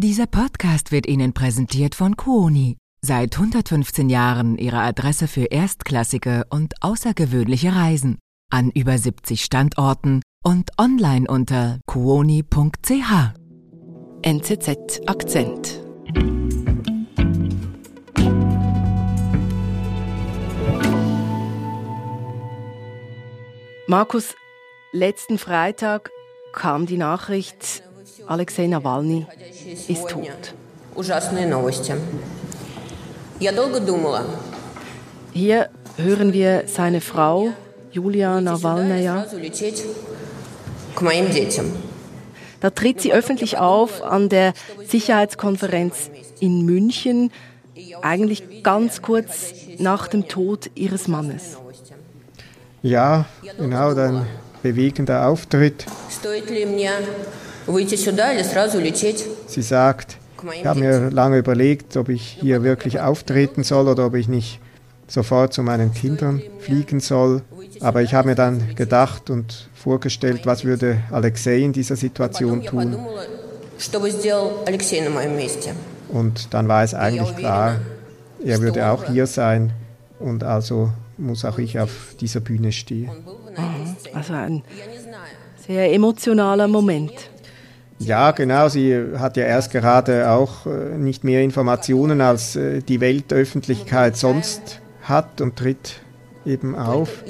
Dieser Podcast wird Ihnen präsentiert von Kuoni. Seit 115 Jahren Ihre Adresse für erstklassige und außergewöhnliche Reisen. An über 70 Standorten und online unter kuoni.ch. NZZ Akzent. Markus, letzten Freitag kam die Nachricht, Alexei Nawalny ist tot. Hier hören wir seine Frau, Julia Nawalnaya. Da tritt sie öffentlich auf an der Sicherheitskonferenz in München, eigentlich ganz kurz nach dem Tod ihres Mannes. Ja, genau, ein bewegender Auftritt. Sie sagt, ich habe mir lange überlegt, ob ich hier wirklich auftreten soll oder ob ich nicht sofort zu meinen Kindern fliegen soll. Aber ich habe mir dann gedacht und vorgestellt, was würde Alexei in dieser Situation tun. Und dann war es eigentlich klar, er würde auch hier sein und also muss auch ich auf dieser Bühne stehen. Also ein sehr emotionaler Moment. Ja, genau. Sie hat ja erst gerade auch äh, nicht mehr Informationen als äh, die Weltöffentlichkeit sonst hat und tritt eben auf.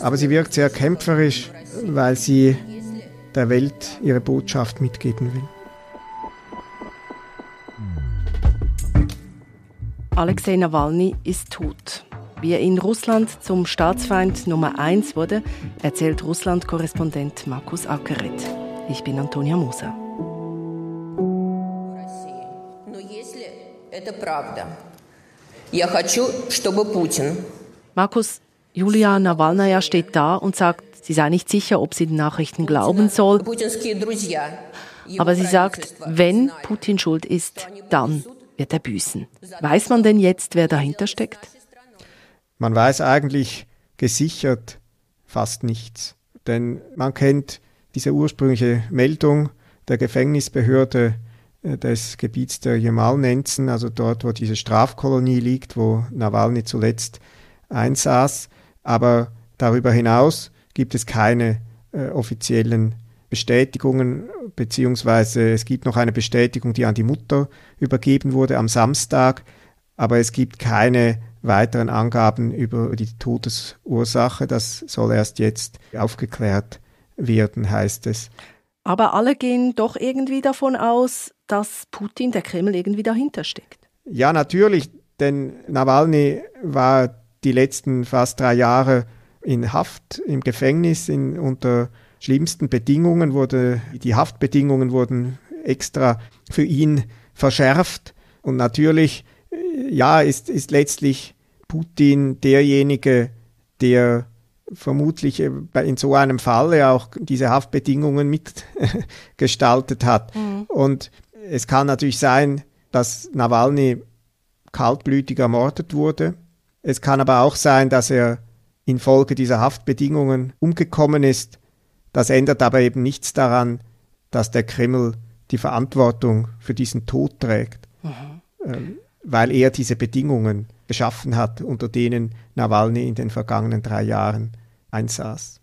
Aber sie wirkt sehr kämpferisch, weil sie der Welt ihre Botschaft mitgeben will. Alexei Nawalny ist tot. Wie er in Russland zum Staatsfeind Nummer 1 wurde, erzählt Russland-Korrespondent Markus Ackeret. Ich bin Antonia Moser. Markus, Julia Nawalnaja steht da und sagt, sie sei nicht sicher, ob sie den Nachrichten glauben soll. Aber sie sagt, wenn Putin schuld ist, dann wird er büßen. Weiß man denn jetzt, wer dahinter steckt? Man weiß eigentlich gesichert fast nichts, denn man kennt diese ursprüngliche Meldung der Gefängnisbehörde des Gebiets der Jamalnenzen, also dort, wo diese Strafkolonie liegt, wo Nawalny zuletzt einsaß. Aber darüber hinaus gibt es keine äh, offiziellen Bestätigungen, beziehungsweise es gibt noch eine Bestätigung, die an die Mutter übergeben wurde am Samstag, aber es gibt keine weiteren Angaben über die Todesursache. Das soll erst jetzt aufgeklärt werden, heißt es. Aber alle gehen doch irgendwie davon aus, dass Putin, der Kreml, irgendwie dahinter steckt. Ja, natürlich, denn Nawalny war die letzten fast drei Jahre in Haft, im Gefängnis, in, unter schlimmsten Bedingungen wurde, die Haftbedingungen wurden extra für ihn verschärft. Und natürlich ja, ist, ist letztlich Putin derjenige, der vermutlich in so einem Fall auch diese Haftbedingungen mitgestaltet hat. Mhm. Und es kann natürlich sein, dass Nawalny kaltblütig ermordet wurde. Es kann aber auch sein, dass er infolge dieser Haftbedingungen umgekommen ist. Das ändert aber eben nichts daran, dass der Kreml die Verantwortung für diesen Tod trägt. Mhm. Ähm, weil er diese Bedingungen geschaffen hat, unter denen Nawalny in den vergangenen drei Jahren einsaß.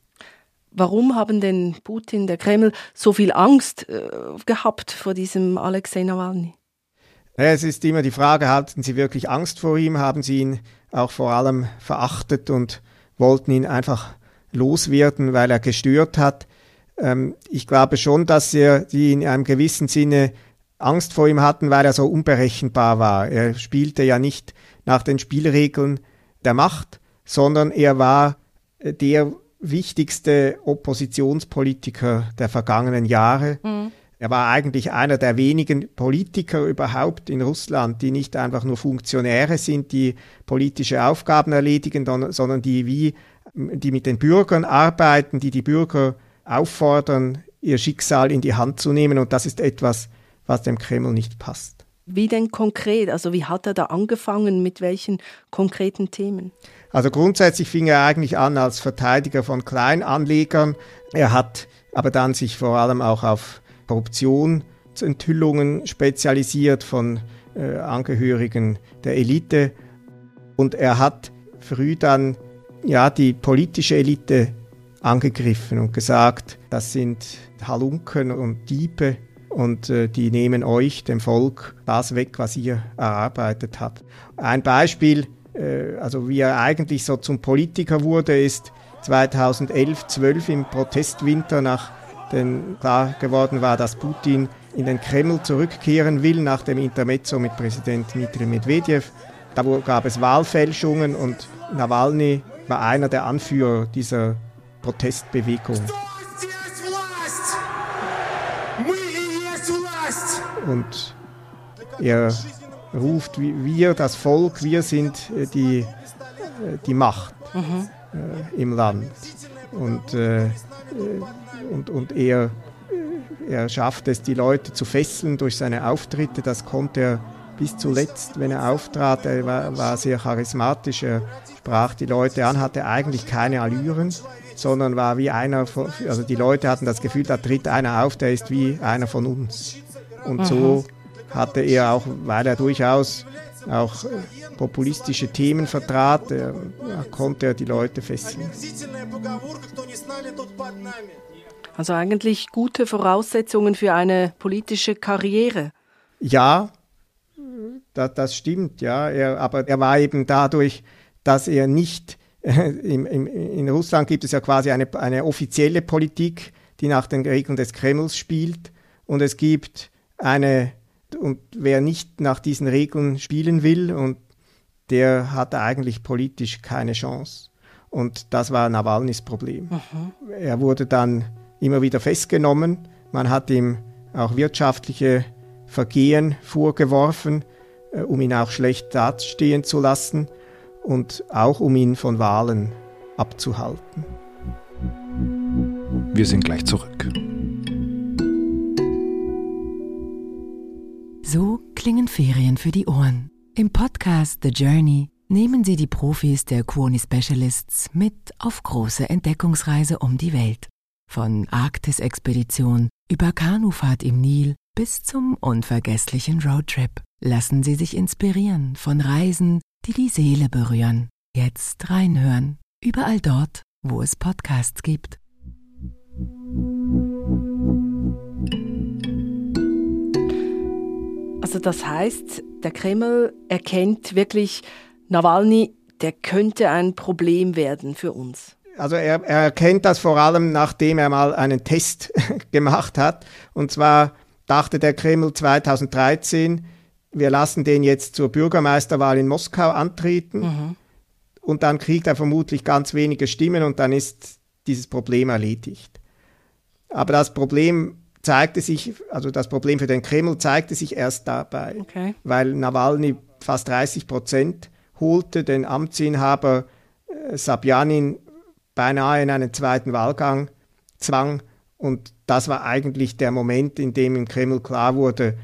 Warum haben denn Putin, der Kreml, so viel Angst äh, gehabt vor diesem Alexei Nawalny? Es ist immer die Frage, hatten sie wirklich Angst vor ihm? Haben sie ihn auch vor allem verachtet und wollten ihn einfach loswerden, weil er gestört hat? Ähm, ich glaube schon, dass er sie in einem gewissen Sinne Angst vor ihm hatten, weil er so unberechenbar war. Er spielte ja nicht nach den Spielregeln der Macht, sondern er war der wichtigste Oppositionspolitiker der vergangenen Jahre. Mhm. Er war eigentlich einer der wenigen Politiker überhaupt in Russland, die nicht einfach nur Funktionäre sind, die politische Aufgaben erledigen, sondern die wie, die mit den Bürgern arbeiten, die die Bürger auffordern, ihr Schicksal in die Hand zu nehmen. Und das ist etwas, was dem Kreml nicht passt. Wie denn konkret? Also wie hat er da angefangen? Mit welchen konkreten Themen? Also grundsätzlich fing er eigentlich an als Verteidiger von Kleinanlegern. Er hat aber dann sich vor allem auch auf Korruption Schutzenthüllungen spezialisiert von äh, Angehörigen der Elite. Und er hat früh dann ja die politische Elite angegriffen und gesagt, das sind Halunken und Diebe und äh, die nehmen euch, dem Volk, das weg, was ihr erarbeitet habt. Ein Beispiel, äh, also wie er eigentlich so zum Politiker wurde, ist 2011, 12 im Protestwinter, nachdem klar geworden war, dass Putin in den Kreml zurückkehren will nach dem Intermezzo mit Präsident Dmitri Medvedev. Da gab es Wahlfälschungen und Nawalny war einer der Anführer dieser Protestbewegung. Und er ruft, wir, das Volk, wir sind äh, die, äh, die Macht mhm. äh, im Land. Und, äh, und, und er, er schafft es, die Leute zu fesseln durch seine Auftritte. Das konnte er bis zuletzt, wenn er auftrat. Er war, war sehr charismatisch. Er sprach die Leute an, hatte eigentlich keine Allüren, sondern war wie einer von, also die Leute hatten das Gefühl, da tritt einer auf, der ist wie einer von uns. Und so hatte er auch, weil er durchaus auch populistische Themen vertrat, er, konnte er die Leute fesseln. Also eigentlich gute Voraussetzungen für eine politische Karriere. Ja, das, das stimmt, ja. Er, aber er war eben dadurch, dass er nicht, in, in, in Russland gibt es ja quasi eine, eine offizielle Politik, die nach den Regeln des Kremls spielt. Und es gibt eine und wer nicht nach diesen Regeln spielen will, und der hat eigentlich politisch keine Chance. Und das war Nawalnys Problem. Mhm. Er wurde dann immer wieder festgenommen. Man hat ihm auch wirtschaftliche Vergehen vorgeworfen, äh, um ihn auch schlecht dastehen zu lassen und auch um ihn von Wahlen abzuhalten. Wir sind gleich zurück. So klingen Ferien für die Ohren. Im Podcast The Journey nehmen Sie die Profis der Kuoni Specialists mit auf große Entdeckungsreise um die Welt. Von Arktis-Expedition über Kanufahrt im Nil bis zum unvergesslichen Roadtrip. Lassen Sie sich inspirieren von Reisen, die die Seele berühren. Jetzt reinhören. Überall dort, wo es Podcasts gibt. Also das heißt, der Kreml erkennt wirklich, Nawalny, der könnte ein Problem werden für uns. Also er, er erkennt das vor allem, nachdem er mal einen Test gemacht hat. Und zwar dachte der Kreml 2013, wir lassen den jetzt zur Bürgermeisterwahl in Moskau antreten. Mhm. Und dann kriegt er vermutlich ganz wenige Stimmen und dann ist dieses Problem erledigt. Aber das Problem zeigte sich, also das Problem für den Kreml zeigte sich erst dabei, okay. weil Nawalny fast 30 Prozent holte, den Amtsinhaber äh, Sabjanin beinahe in einen zweiten Wahlgang zwang. Und das war eigentlich der Moment, in dem im Kreml klar wurde,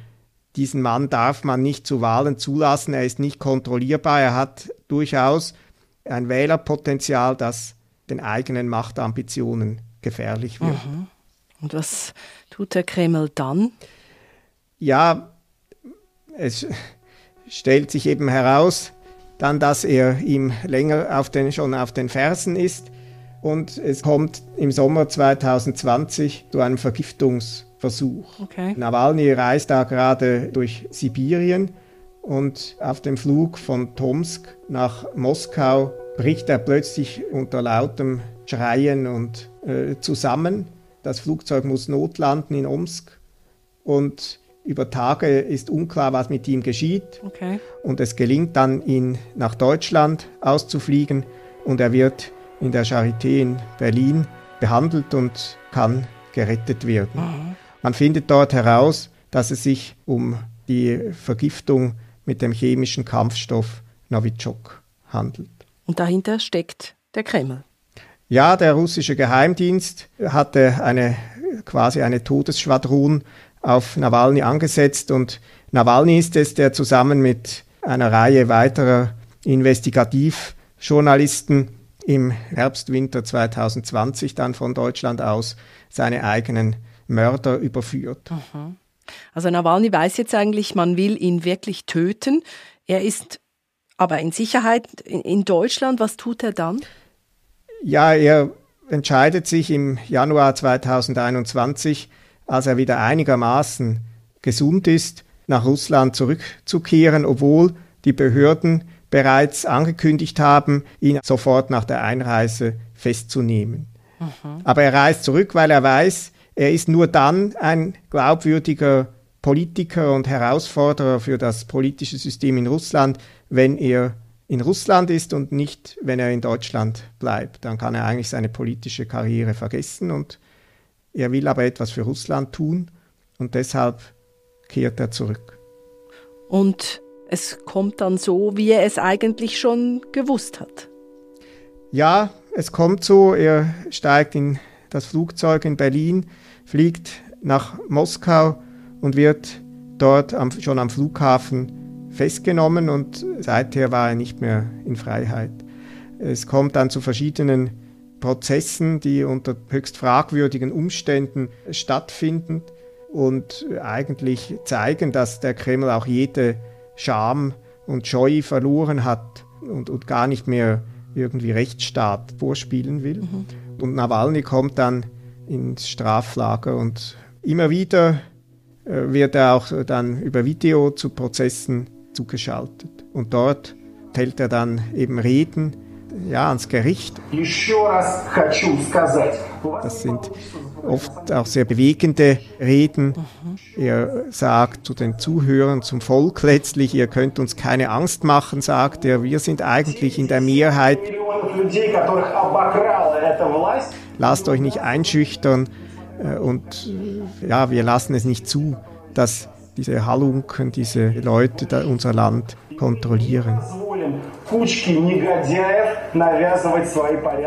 diesen Mann darf man nicht zu Wahlen zulassen, er ist nicht kontrollierbar, er hat durchaus ein Wählerpotenzial, das den eigenen Machtambitionen gefährlich wird. Mhm. Und was tut der Kreml dann? Ja, es stellt sich eben heraus, dann, dass er ihm länger auf den, schon auf den Fersen ist. Und es kommt im Sommer 2020 zu einem Vergiftungsversuch. Okay. Nawalny reist da gerade durch Sibirien und auf dem Flug von Tomsk nach Moskau bricht er plötzlich unter lautem Schreien und äh, zusammen. Das Flugzeug muss notlanden in Omsk und über Tage ist unklar, was mit ihm geschieht. Okay. Und es gelingt dann, ihn nach Deutschland auszufliegen und er wird in der Charité in Berlin behandelt und kann gerettet werden. Mhm. Man findet dort heraus, dass es sich um die Vergiftung mit dem chemischen Kampfstoff Novichok handelt. Und dahinter steckt der Kreml. Ja, der russische Geheimdienst hatte eine quasi eine Todesschwadron auf Nawalny angesetzt und Nawalny ist es, der zusammen mit einer Reihe weiterer Investigativjournalisten im Herbst, Winter 2020 dann von Deutschland aus seine eigenen Mörder überführt. Mhm. Also Nawalny weiß jetzt eigentlich, man will ihn wirklich töten. Er ist aber in Sicherheit in Deutschland. Was tut er dann? Ja, er entscheidet sich im Januar 2021, als er wieder einigermaßen gesund ist, nach Russland zurückzukehren, obwohl die Behörden bereits angekündigt haben, ihn sofort nach der Einreise festzunehmen. Mhm. Aber er reist zurück, weil er weiß, er ist nur dann ein glaubwürdiger Politiker und Herausforderer für das politische System in Russland, wenn er in Russland ist und nicht, wenn er in Deutschland bleibt. Dann kann er eigentlich seine politische Karriere vergessen und er will aber etwas für Russland tun und deshalb kehrt er zurück. Und es kommt dann so, wie er es eigentlich schon gewusst hat. Ja, es kommt so, er steigt in das Flugzeug in Berlin, fliegt nach Moskau und wird dort am, schon am Flughafen festgenommen und seither war er nicht mehr in Freiheit. Es kommt dann zu verschiedenen Prozessen, die unter höchst fragwürdigen Umständen stattfinden und eigentlich zeigen, dass der Kreml auch jede Scham und Scheu verloren hat und, und gar nicht mehr irgendwie Rechtsstaat vorspielen will. Mhm. Und Nawalny kommt dann ins Straflager und immer wieder äh, wird er auch dann über Video zu Prozessen zugeschaltet. Und dort hält er dann eben Reden ja, ans Gericht. Das sind oft auch sehr bewegende Reden. Er sagt zu den Zuhörern, zum Volk letztlich, ihr könnt uns keine Angst machen, sagt er, wir sind eigentlich in der Mehrheit. Lasst euch nicht einschüchtern äh, und äh, ja, wir lassen es nicht zu, dass diese Halunken, diese Leute da unser Land kontrollieren.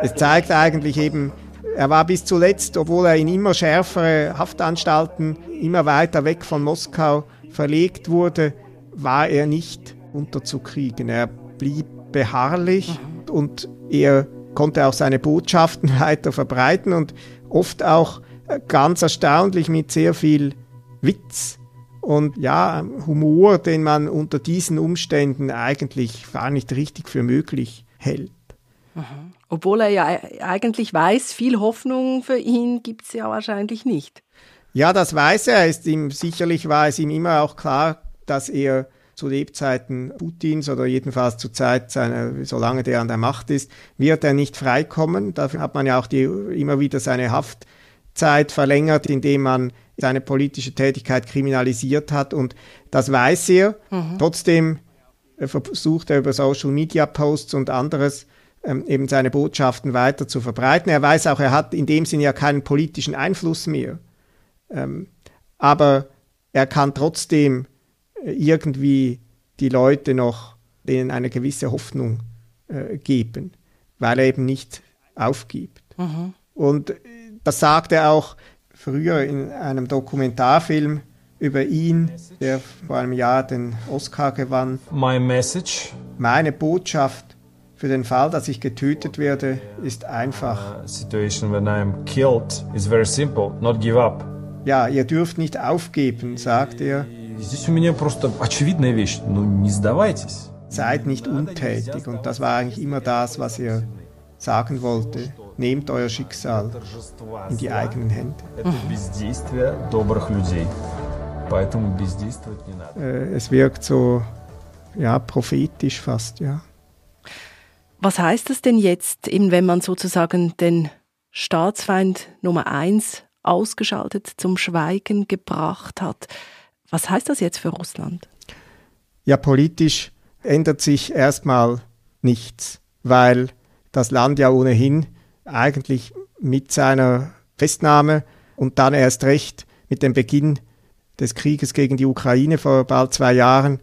Es zeigt eigentlich eben, er war bis zuletzt, obwohl er in immer schärfere Haftanstalten, immer weiter weg von Moskau verlegt wurde, war er nicht unterzukriegen. Er blieb beharrlich und er konnte auch seine Botschaften weiter verbreiten und oft auch ganz erstaunlich mit sehr viel Witz und ja, Humor, den man unter diesen Umständen eigentlich gar nicht richtig für möglich hält. Mhm. Obwohl er ja eigentlich weiß, viel Hoffnung für ihn gibt es ja wahrscheinlich nicht. Ja, das weiß er. Ist ihm, sicherlich war es ihm immer auch klar, dass er zu Lebzeiten Putins oder jedenfalls zur Zeit seiner, solange der an der Macht ist, wird er nicht freikommen. Dafür hat man ja auch die, immer wieder seine Haftzeit verlängert, indem man seine politische Tätigkeit kriminalisiert hat und das weiß er. Mhm. Trotzdem äh, versucht er über Social Media Posts und anderes ähm, eben seine Botschaften weiter zu verbreiten. Er weiß auch, er hat in dem Sinne ja keinen politischen Einfluss mehr. Ähm, aber er kann trotzdem äh, irgendwie die Leute noch denen eine gewisse Hoffnung äh, geben, weil er eben nicht aufgibt. Mhm. Und äh, das sagt er auch früher in einem Dokumentarfilm über ihn, der vor einem Jahr den Oscar gewann. Meine Botschaft für den Fall, dass ich getötet werde, ist einfach. Ja, ihr dürft nicht aufgeben, sagt er. Seid nicht untätig und das war eigentlich immer das, was er sagen wollte. Nehmt euer Schicksal in die eigenen Hände. Äh, es wirkt so, ja, prophetisch fast, ja. Was heißt das denn jetzt, eben wenn man sozusagen den Staatsfeind Nummer eins ausgeschaltet, zum Schweigen gebracht hat? Was heißt das jetzt für Russland? Ja, politisch ändert sich erstmal nichts, weil das Land ja ohnehin eigentlich mit seiner Festnahme und dann erst recht mit dem Beginn des Krieges gegen die Ukraine vor bald zwei Jahren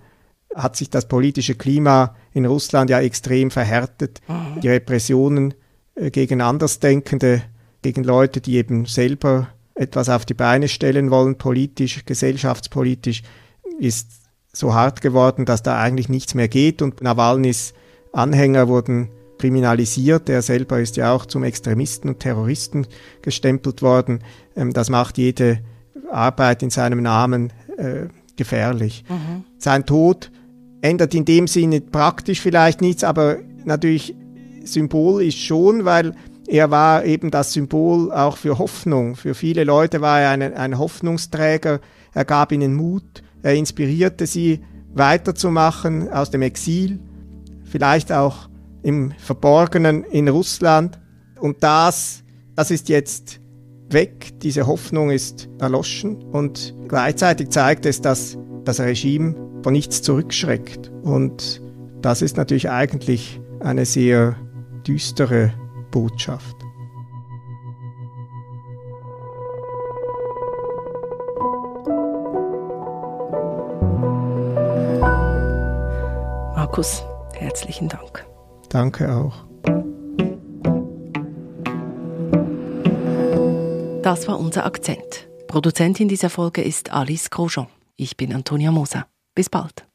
hat sich das politische Klima in Russland ja extrem verhärtet. Die Repressionen äh, gegen Andersdenkende, gegen Leute, die eben selber etwas auf die Beine stellen wollen, politisch, gesellschaftspolitisch, ist so hart geworden, dass da eigentlich nichts mehr geht und Nawalnys Anhänger wurden kriminalisiert. Er selber ist ja auch zum Extremisten und Terroristen gestempelt worden. Ähm, das macht jede Arbeit in seinem Namen äh, gefährlich. Mhm. Sein Tod ändert in dem Sinne praktisch vielleicht nichts, aber natürlich symbolisch schon, weil er war eben das Symbol auch für Hoffnung. Für viele Leute war er ein, ein Hoffnungsträger. Er gab ihnen Mut. Er inspirierte sie weiterzumachen aus dem Exil, vielleicht auch im Verborgenen in Russland. Und das, das ist jetzt weg. Diese Hoffnung ist erloschen. Und gleichzeitig zeigt es, dass das Regime von nichts zurückschreckt. Und das ist natürlich eigentlich eine sehr düstere Botschaft. Markus, herzlichen Dank. Danke auch. Das war unser Akzent. Produzentin dieser Folge ist Alice Grosjean. Ich bin Antonia Moser. Bis bald.